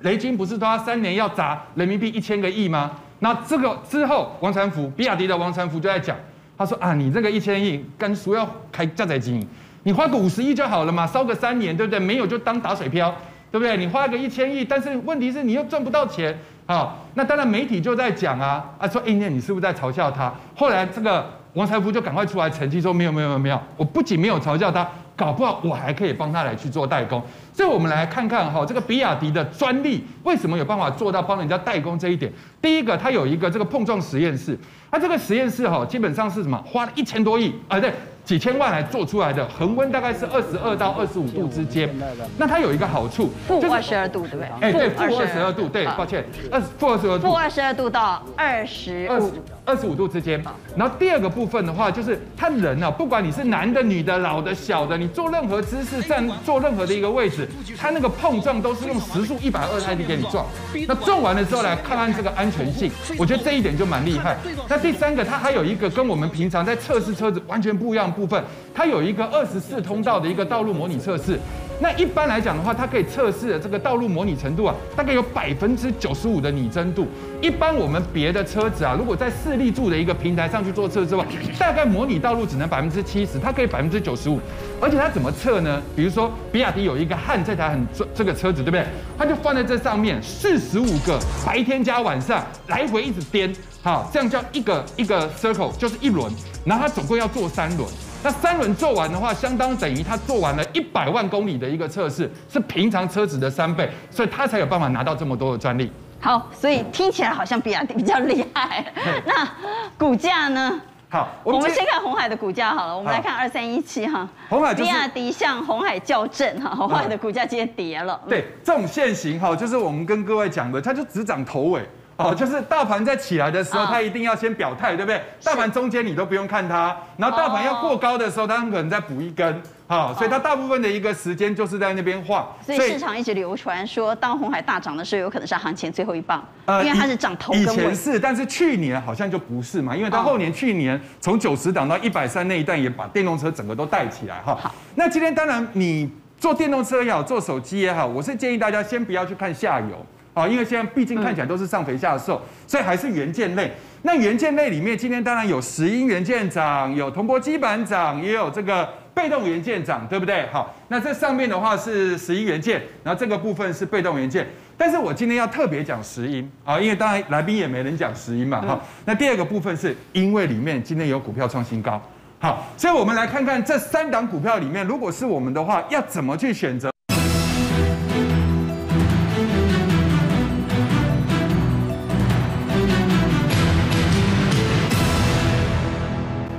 雷军不是说他三年要砸人民币一千个亿吗？那这个之后，王传福，比亚迪的王传福就在讲，他说啊，你这个一千亿跟说要开加载机，你花个五十亿就好了嘛，烧个三年，对不对？没有就当打水漂，对不对？你花个一千亿，但是问题是你又赚不到钱。好，那当然媒体就在讲啊啊说，哎，那你是不是在嘲笑他？后来这个王财福就赶快出来澄清说，没有没有没有，我不仅没有嘲笑他，搞不好我还可以帮他来去做代工。所以我们来看看哈，这个比亚迪的专利为什么有办法做到帮人家代工这一点？第一个，它有一个这个碰撞实验室，它这个实验室哈，基本上是什么？花了一千多亿啊，对。几千万来做出来的，恒温大概是二十二到二十五度之间。那它有一个好处，负二十二度，对不对？哎，对，负二十二度，对，抱歉，二负二十二度，负二十二度到二十五。二十五度之间，然后第二个部分的话，就是他人啊，不管你是男的、女的、老的、小的，你做任何姿势站、坐任何的一个位置，他那个碰撞都是用时速一百二十 ID 给你撞。那撞完了之后来看看这个安全性，我觉得这一点就蛮厉害。那第三个，它还有一个跟我们平常在测试车子完全不一样的部分，它有一个二十四通道的一个道路模拟测试。那一般来讲的话，它可以测试的这个道路模拟程度啊，大概有百分之九十五的拟真度。一般我们别的车子啊，如果在四立柱的一个平台上去做测试的话，大概模拟道路只能百分之七十，它可以百分之九十五。而且它怎么测呢？比如说，比亚迪有一个汉这台很这这个车子，对不对？它就放在这上面，四十五个白天加晚上来回一直颠，好，这样叫一个一个 circle 就是一轮，然后它总共要做三轮。那三轮做完的话，相当等于他做完了一百万公里的一个测试，是平常车子的三倍，所以他才有办法拿到这么多的专利。好，所以听起来好像比亚迪比较厉害。那股价呢？好，我们，先看红海的股价好了。我们来看二三一七哈，红海、就是、比亚迪向红海校正哈，红海的股价今天跌了。对，这种线型哈，就是我们跟各位讲的，它就只涨头尾。哦，就是大盘在起来的时候，啊它一定要先表态，对不对？大盘中间你都不用看它，然后大盘要过高的时候，它很可能再补一根。好，所以它大部分的一个时间就是在那边晃。所以市场一直流传说，当红海大涨的时候，有可能是行情最后一棒，呃因为它是涨头以前。是，但是去年好像就不是嘛，因为它后年去年从九十档到一百三那一段，也把电动车整个都带起来哈。好，那今天当然你做电动车也好，做手机也好，我是建议大家先不要去看下游啊，因为现在毕竟看起来都是上肥下瘦，所以还是元件类。那元件类里面，今天当然有石英元件涨，有铜箔基板涨，也有这个被动元件涨，对不对？好，那这上面的话是石英元件，然后这个部分是被动元件。但是我今天要特别讲石英啊，因为当然来宾也没人讲石英嘛。哈，那第二个部分是因为里面今天有股票创新高。好，所以我们来看看这三档股票里面，如果是我们的话，要怎么去选择？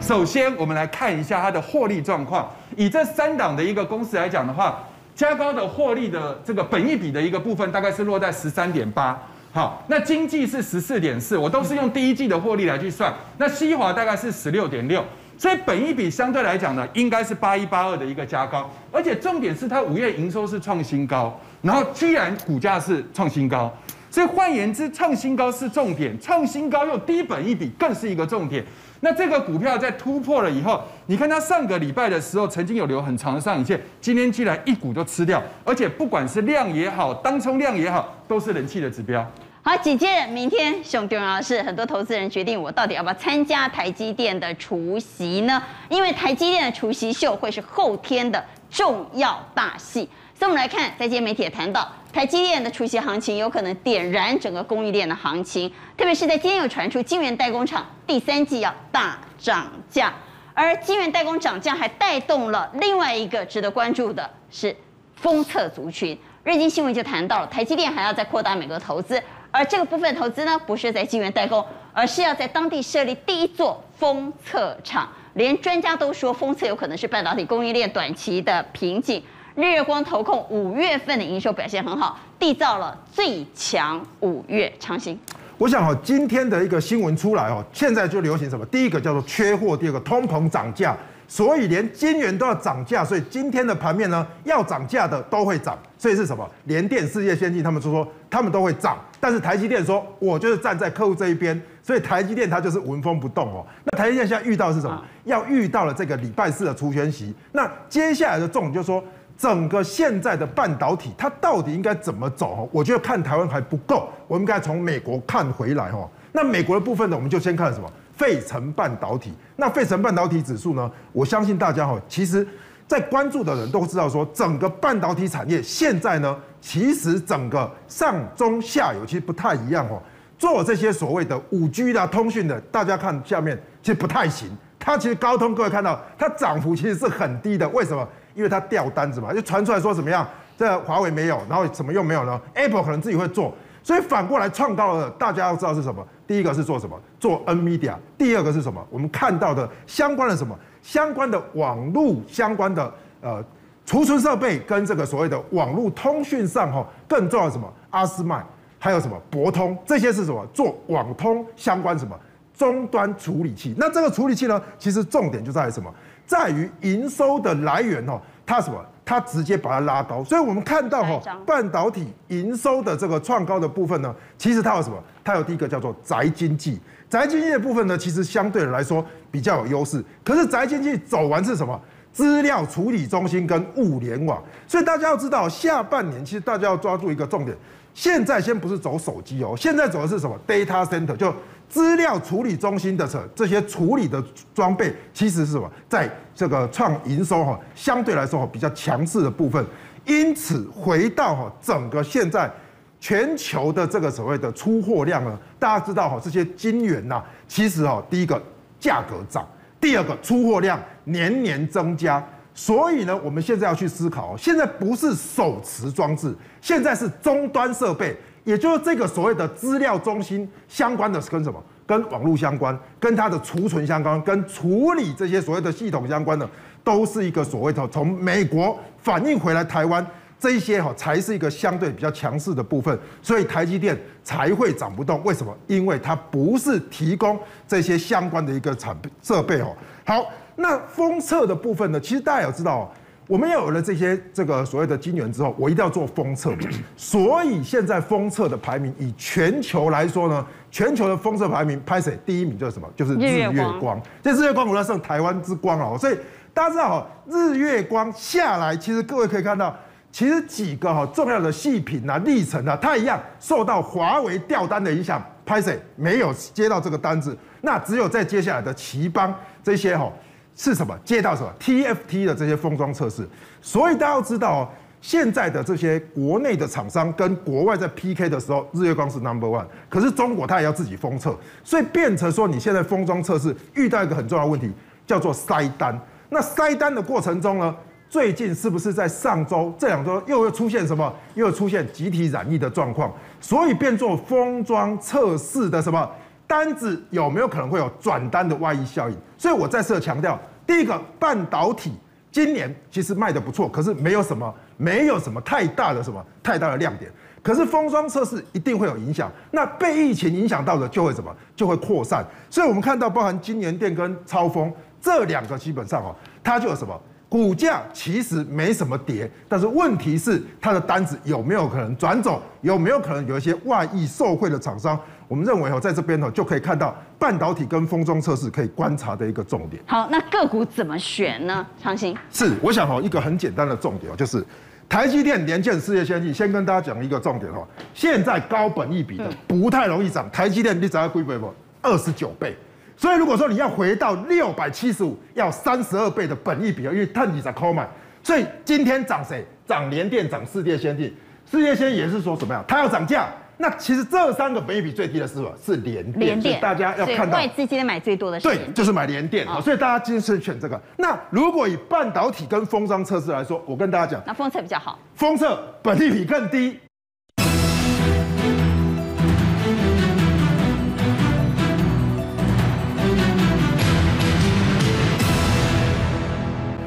首先，我们来看一下它的获利状况。以这三档的一个公司来讲的话，加高的获利的这个本益比的一个部分，大概是落在十三点八。好，那经济是十四点四，我都是用第一季的获利来去算。那西华大概是十六点六，所以本益比相对来讲呢，应该是八一八二的一个加高。而且重点是它五月营收是创新高，然后居然股价是创新高。所以换言之，创新高是重点，创新高又低本益比更是一个重点。那这个股票在突破了以后，你看它上个礼拜的时候曾经有留很长的上影线，今天居然一股就吃掉，而且不管是量也好，当冲量也好，都是人气的指标。好，紧接着明天熊重要的是，很多投资人决定我到底要不要参加台积电的除夕呢？因为台积电的除夕秀会是后天的重要大戏。所以我们来看，在今天媒体也谈到，台积电的除息行情有可能点燃整个供应链的行情，特别是在今天有传出晶圆代工厂第三季要大涨价，而晶圆代工涨价还带动了另外一个值得关注的是封测族群。日经新闻就谈到了，台积电还要再扩大美国投资，而这个部分投资呢，不是在晶圆代工，而是要在当地设立第一座封测厂。连专家都说，封测有可能是半导体供应链短期的瓶颈。日月光投控五月份的营收表现很好，缔造了最强五月长新。我想哈，今天的一个新闻出来哦，现在就流行什么？第一个叫做缺货，第二个通膨涨价，所以连金圆都要涨价，所以今天的盘面呢，要涨价的都会涨。所以是什么？联电、世界先进他们说说他们都会涨，但是台积电说，我就是站在客户这一边，所以台积电它就是纹风不动哦。那台积电现在遇到是什么？要遇到了这个礼拜四的除权息，那接下来的重点就是说。整个现在的半导体，它到底应该怎么走？我觉得看台湾还不够，我们应该从美国看回来哈。那美国的部分呢，我们就先看什么？费城半导体。那费城半导体指数呢？我相信大家哈，其实，在关注的人都知道说，整个半导体产业现在呢，其实整个上中下游其实不太一样哦。做这些所谓的五 G 的通讯的，大家看下面其实不太行。它其实高通，各位看到它涨幅其实是很低的，为什么？因为它掉单子嘛，就传出来说怎么样？这华为没有，然后怎么又没有呢？Apple 可能自己会做，所以反过来创高了。大家要知道是什么？第一个是做什么？做 NVIDIA。第二个是什么？我们看到的相关的什么？相关的网络相关的呃储存设备跟这个所谓的网络通讯上哈，更重要的什么？阿斯麦还有什么？博通这些是什么？做网通相关什么？终端处理器。那这个处理器呢，其实重点就在于什么？在于营收的来源哦，它什么？它直接把它拉高，所以我们看到哈，半导体营收的这个创高的部分呢，其实它有什么？它有第一个叫做宅经济，宅经济的部分呢，其实相对来说比较有优势。可是宅经济走完是什么？资料处理中心跟物联网。所以大家要知道，下半年其实大家要抓住一个重点，现在先不是走手机哦，现在走的是什么？Data Center 就。资料处理中心的这这些处理的装备，其实是什么？在这个创营收哈，相对来说哈比较强势的部分。因此回到哈整个现在全球的这个所谓的出货量呢，大家知道哈这些晶圆呐，其实哈第一个价格涨，第二个出货量年年增加。所以呢，我们现在要去思考，现在不是手持装置，现在是终端设备。也就是这个所谓的资料中心相关的是跟什么？跟网络相关，跟它的储存相关，跟处理这些所谓的系统相关的，都是一个所谓的从美国反映回来台湾，这一些哈才是一个相对比较强势的部分，所以台积电才会涨不动。为什么？因为它不是提供这些相关的一个产设备哦。好，那封测的部分呢？其实大家有知道，我们要有了这些这个所谓的晶圆之后，我一定要做封测。所以现在封测的排名，以全球来说呢，全球的封测排名，拍谁第一名就是什么？就是日月光。这日月光，我要胜台湾之光哦！所以大家知道哈，日月光下来，其实各位可以看到，其实几个哈重要的细品啊、历程啊，它一样受到华为掉单的影响，拍谁没有接到这个单子？那只有在接下来的奇邦这些哈。是什么？接到什么 TFT 的这些封装测试，所以大家要知道哦，现在的这些国内的厂商跟国外在 PK 的时候，日月光是 Number One，可是中国它也要自己封测，所以变成说你现在封装测试遇到一个很重要的问题，叫做塞单。那塞单的过程中呢，最近是不是在上周这两周又又出现什么？又出现集体染疫的状况，所以变做封装测试的什么？单子有没有可能会有转单的外溢效应？所以我再次强调，第一个半导体今年其实卖得不错，可是没有什么，没有什么太大的什么太大的亮点。可是封装测试一定会有影响，那被疫情影响到的就会什么？就会扩散。所以我们看到，包含金源电跟超风这两个，基本上哦，它就有什么？股价其实没什么跌，但是问题是它的单子有没有可能转走？有没有可能有一些外溢受惠的厂商？我们认为哦，在这边呢就可以看到半导体跟封装测试可以观察的一个重点。好，那个股怎么选呢？长兴是，我想哈一个很简单的重点哦，就是台积电、联电、世界先进。先跟大家讲一个重点哈，现在高本益比的不太容易涨。台积电你涨到几倍不？二十九倍。所以如果说你要回到六百七十五，要三十二倍的本益比啊，因为碳底在抠买。所以今天涨谁？涨联电，涨世界先进。世界先进也是说什么呀？它要涨价。那其实这三个本益比最低的是什么？是联电。联电，大家要看到外资今天买最多的是。对，就是买联电啊。所以大家今天是选这个。那如果以半导体跟封装测试来说，我跟大家讲，那封测比较好。封测本益比更低。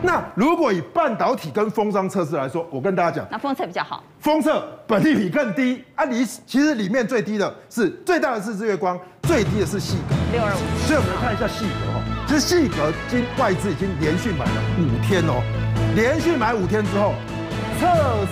那如果以半导体跟封装测试来说，我跟大家讲，那封测比较好。封测本地比更低啊，离其实里面最低的是最大的是日月光，最低的是细格。六二五。所以我们来看一下细格哈，其实细格今外资已经连续买了五天哦，连续买五天之后，测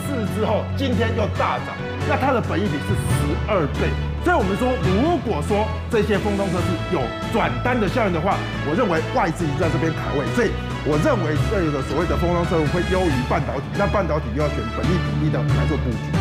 试之后今天又大涨，那它的本益比是十二倍。所以我们说，如果说这些封装测试有转单的效应的话，我认为外资已经在这边卡位，所以。我认为这个所谓的封装测试会优于半导体，那半导体就要选本益比例的来做布局。